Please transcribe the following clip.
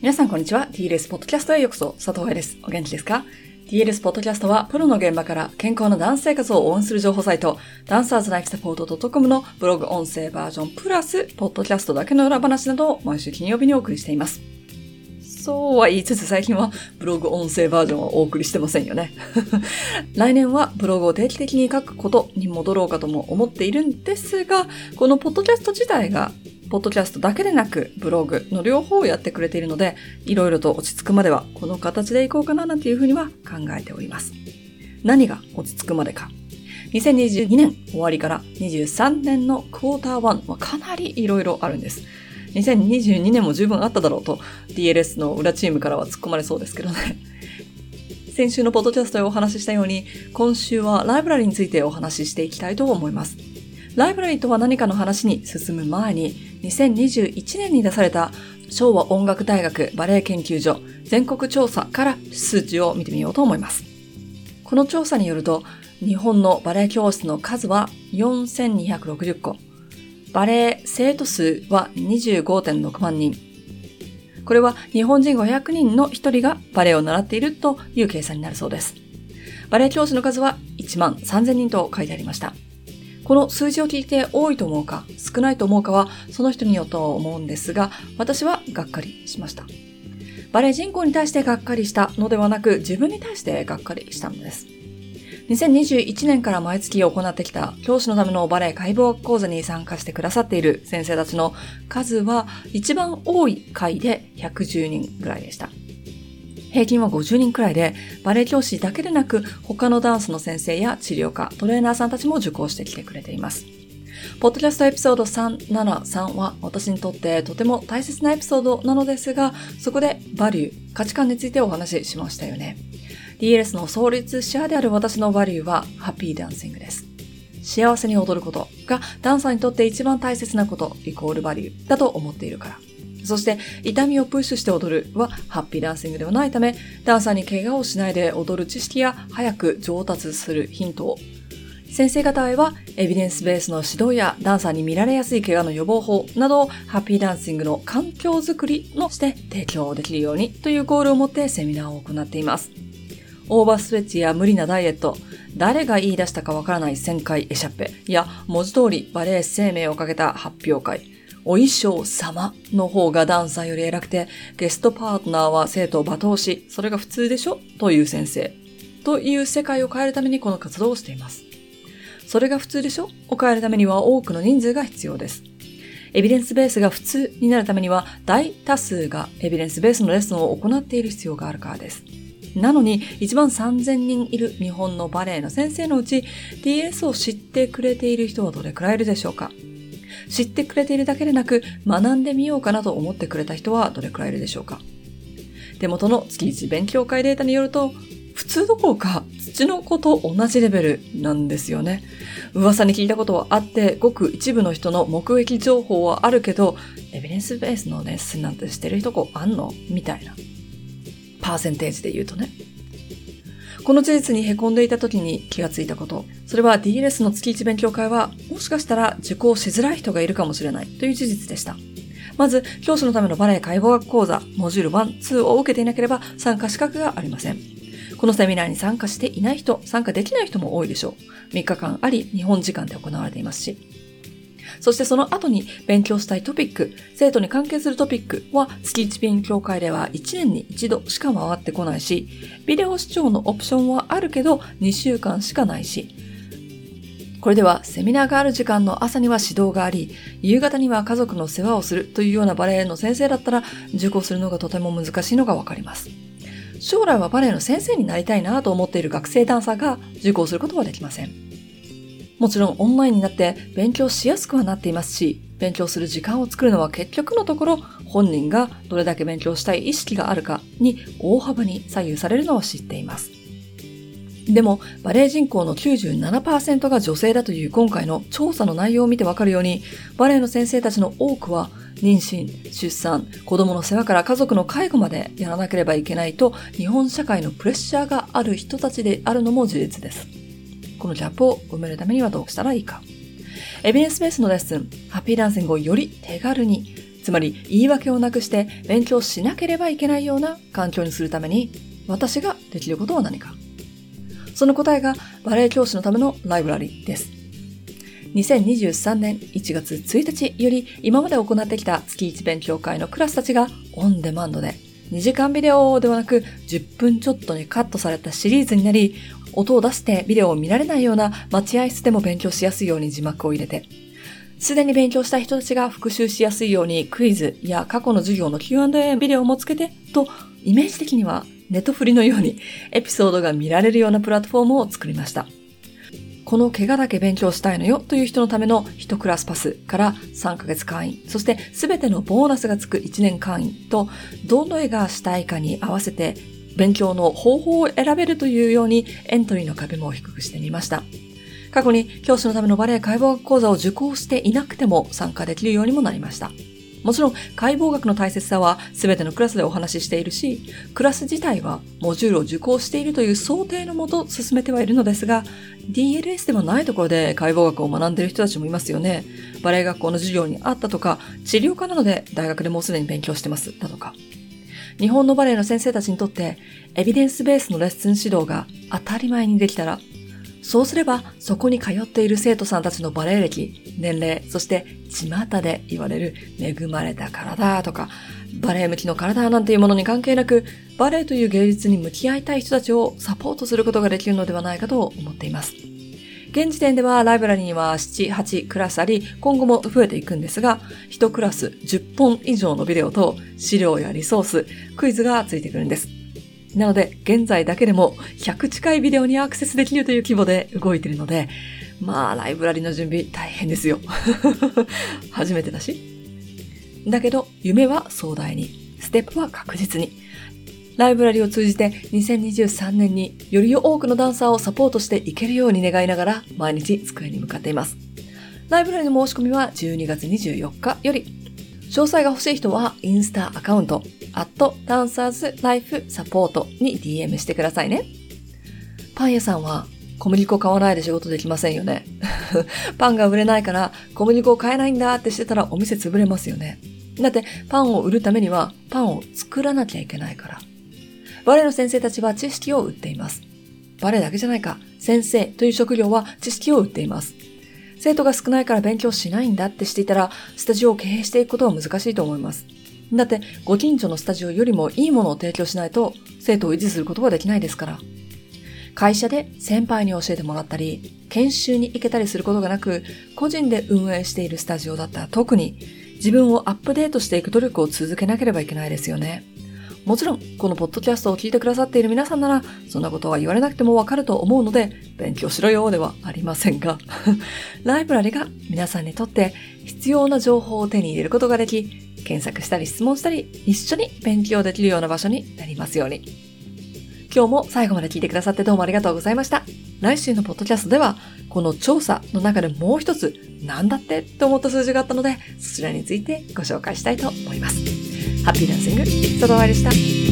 皆さんこんにちは。TLS ポッドキャストへようこそ。佐藤愛です。お元気ですか ?TLS ポッドキャストは、プロの現場から健康なダンス生活を応援する情報サイト、ダンサーズライフサポート .com のブログ音声バージョンプラス、ポッドキャストだけの裏話などを毎週金曜日にお送りしています。そうは言いつつ最近はブログ音声バージョンをお送りしてませんよね。来年はブログを定期的に書くことに戻ろうかとも思っているんですが、このポッドキャスト自体がポッドキャストだけでなく、ブログの両方をやってくれているので、いろいろと落ち着くまでは、この形でいこうかななんていうふうには考えております。何が落ち着くまでか。2022年終わりから23年のクォーター1はかなりいろいろあるんです。2022年も十分あっただろうと DLS の裏チームからは突っ込まれそうですけどね。先週のポッドキャストでお話ししたように、今週はライブラリについてお話ししていきたいと思います。ライブラリとは何かの話に進む前に、2021年に出された昭和音楽大学バレエ研究所全国調査から数値を見てみようと思います。この調査によると、日本のバレエ教室の数は4260個。バレエ生徒数は25.6万人。これは日本人500人の1人がバレエを習っているという計算になるそうです。バレエ教師の数は1万3000人と書いてありました。この数字を聞いて多いと思うか少ないと思うかはその人によって思うんですが、私はがっかりしました。バレエ人口に対してがっかりしたのではなく、自分に対してがっかりしたのです。2021年から毎月行ってきた教師のためのバレエ解剖講座に参加してくださっている先生たちの数は一番多い回で110人ぐらいでした。平均は50人くらいで、バレエ教師だけでなく、他のダンスの先生や治療家、トレーナーさんたちも受講してきてくれています。ポッドキャストエピソード373は私にとってとても大切なエピソードなのですが、そこでバリュー、価値観についてお話ししましたよね。DLS の創立者である私のバリューはハッピーダンシングです。幸せに踊ることがダンサーにとって一番大切なことイコールバリューだと思っているから。そして、痛みをプッシュして踊るはハッピーダンシングではないため、ダンサーに怪我をしないで踊る知識や早く上達するヒントを先生方へはエビデンスベースの指導やダンサーに見られやすい怪我の予防法などをハッピーダンシングの環境づくりのして提供できるようにというゴールを持ってセミナーを行っています。オーバーストレッチや無理なダイエット、誰が言い出したかわからない旋回エシャッペや文字通りバレエ生命をかけた発表会、お衣装様の方がダンサーより偉くて、ゲストパートナーは生徒を罵倒し、それが普通でしょ？という先生。という世界を変えるためにこの活動をしています。それが普通でしょ？を変えるためには多くの人数が必要です。エビデンスベースが普通になるためには大多数がエビデンスベースのレッスンを行っている必要があるからです。なのに、1万3000人いる日本のバレエの先生のうち、DS を知ってくれている人はどれくらいいるでしょうか？知ってくれているだけでなく、学んでみようかなと思ってくれた人はどれくらいいるでしょうか？手元の月一勉強会データによると、普通どころか土の子と同じレベルなんですよね。噂に聞いたことはあって、ごく一部の人の目撃情報はあるけど、エビデンスベースのレッスンなんてしてる人こうあんの？みたいな。パーセンテージで言うとね。この事実に凹んでいた時に気がついたこと。それは DLS の月1勉強会は、もしかしたら受講しづらい人がいるかもしれないという事実でした。まず、教師のためのバレエ解剖学講座、モジュール1、2を受けていなければ参加資格がありません。このセミナーに参加していない人、参加できない人も多いでしょう。3日間あり、日本時間で行われていますし。そしてその後に勉強したいトピック、生徒に関係するトピックは月1勉強会では1年に1度しか回ってこないし、ビデオ視聴のオプションはあるけど2週間しかないし、これではセミナーがある時間の朝には指導があり、夕方には家族の世話をするというようなバレエの先生だったら受講するのがとても難しいのがわかります。将来はバレエの先生になりたいなと思っている学生ダンサーが受講することはできません。もちろんオンラインになって勉強しやすくはなっていますし、勉強する時間を作るのは結局のところ本人がどれだけ勉強したい意識があるかに大幅に左右されるのを知っています。でも、バレエ人口の97%が女性だという今回の調査の内容を見てわかるように、バレエの先生たちの多くは、妊娠、出産、子供の世話から家族の介護までやらなければいけないと、日本社会のプレッシャーがある人たちであるのも事実です。このギャップを埋めるためにはどうしたらいいか。エビデンスベースのレッスン、ハッピーダンシングをより手軽に、つまり言い訳をなくして勉強しなければいけないような環境にするために私ができることは何かその答えがバレエ教師のためのライブラリです。2023年1月1日より今まで行ってきた月1勉強会のクラスたちがオンデマンドで2時間ビデオではなく10分ちょっとにカットされたシリーズになり音を出してビデオを見られないような待合室でも勉強しやすいように字幕を入れてすでに勉強した人たちが復習しやすいようにクイズや過去の授業の Q&A ビデオもつけてとイメージ的にはネットフリのようにエピソードが見られるようなプラットフォームを作りました。この怪我だけ勉強したいのよという人のための1クラスパスから3ヶ月会員、そして全てのボーナスがつく1年会員と、どの絵がしたいかに合わせて勉強の方法を選べるというようにエントリーの壁も低くしてみました。過去に教師のためのバレエ解剖学講座を受講していなくても参加できるようにもなりました。もちろん解剖学の大切さは全てのクラスでお話ししているし、クラス自体はモジュールを受講しているという想定のもと進めてはいるのですが、DLS でもないところで解剖学を学んでいる人たちもいますよね。バレエ学校の授業にあったとか、治療科なので大学でもうすでに勉強してますだとか。日本のバレエの先生たちにとって、エビデンスベースのレッスン指導が当たり前にできたら、そうすれば、そこに通っている生徒さんたちのバレエ歴、年齢、そして巷で言われる恵まれた体とか、バレエ向きの体なんていうものに関係なく、バレエという芸術に向き合いたい人たちをサポートすることができるのではないかと思っています。現時点ではライブラリには7、8クラスあり、今後も増えていくんですが、1クラス10本以上のビデオと資料やリソース、クイズがついてくるんです。なので、現在だけでも100近いビデオにアクセスできるという規模で動いているので、まあ、ライブラリの準備大変ですよ。初めてだし。だけど、夢は壮大に、ステップは確実に。ライブラリを通じて2023年により多くのダンサーをサポートしていけるように願いながら毎日机に向かっています。ライブラリの申し込みは12月24日より。詳細が欲しい人はインスタアカウント、アットダンサーズライフサポートに DM してくださいね。パン屋さんは小麦粉買わないで仕事できませんよね。パンが売れないから小麦粉を買えないんだってしてたらお店潰れますよね。だってパンを売るためにはパンを作らなきゃいけないから。バレエの先生たちは知識を売っています。バレエだけじゃないか。先生という職業は知識を売っています。生徒が少ないから勉強しないんだってしていたら、スタジオを経営していくことは難しいと思います。だって、ご近所のスタジオよりもいいものを提供しないと、生徒を維持することができないですから。会社で先輩に教えてもらったり、研修に行けたりすることがなく、個人で運営しているスタジオだったら特に、自分をアップデートしていく努力を続けなければいけないですよね。もちろん、このポッドキャストを聞いてくださっている皆さんなら、そんなことは言われなくてもわかると思うので、勉強しろよではありませんが、ライブラリが皆さんにとって必要な情報を手に入れることができ、検索したり質問したり、一緒に勉強できるような場所になりますように。今日も最後まで聞いてくださってどうもありがとうございました。来週のポッドキャストでは、この調査の中でもう一つ、なんだって？と思った数字があったので、そちらについてご紹介したいと思います。ハッピーダンシング、佐藤愛でした。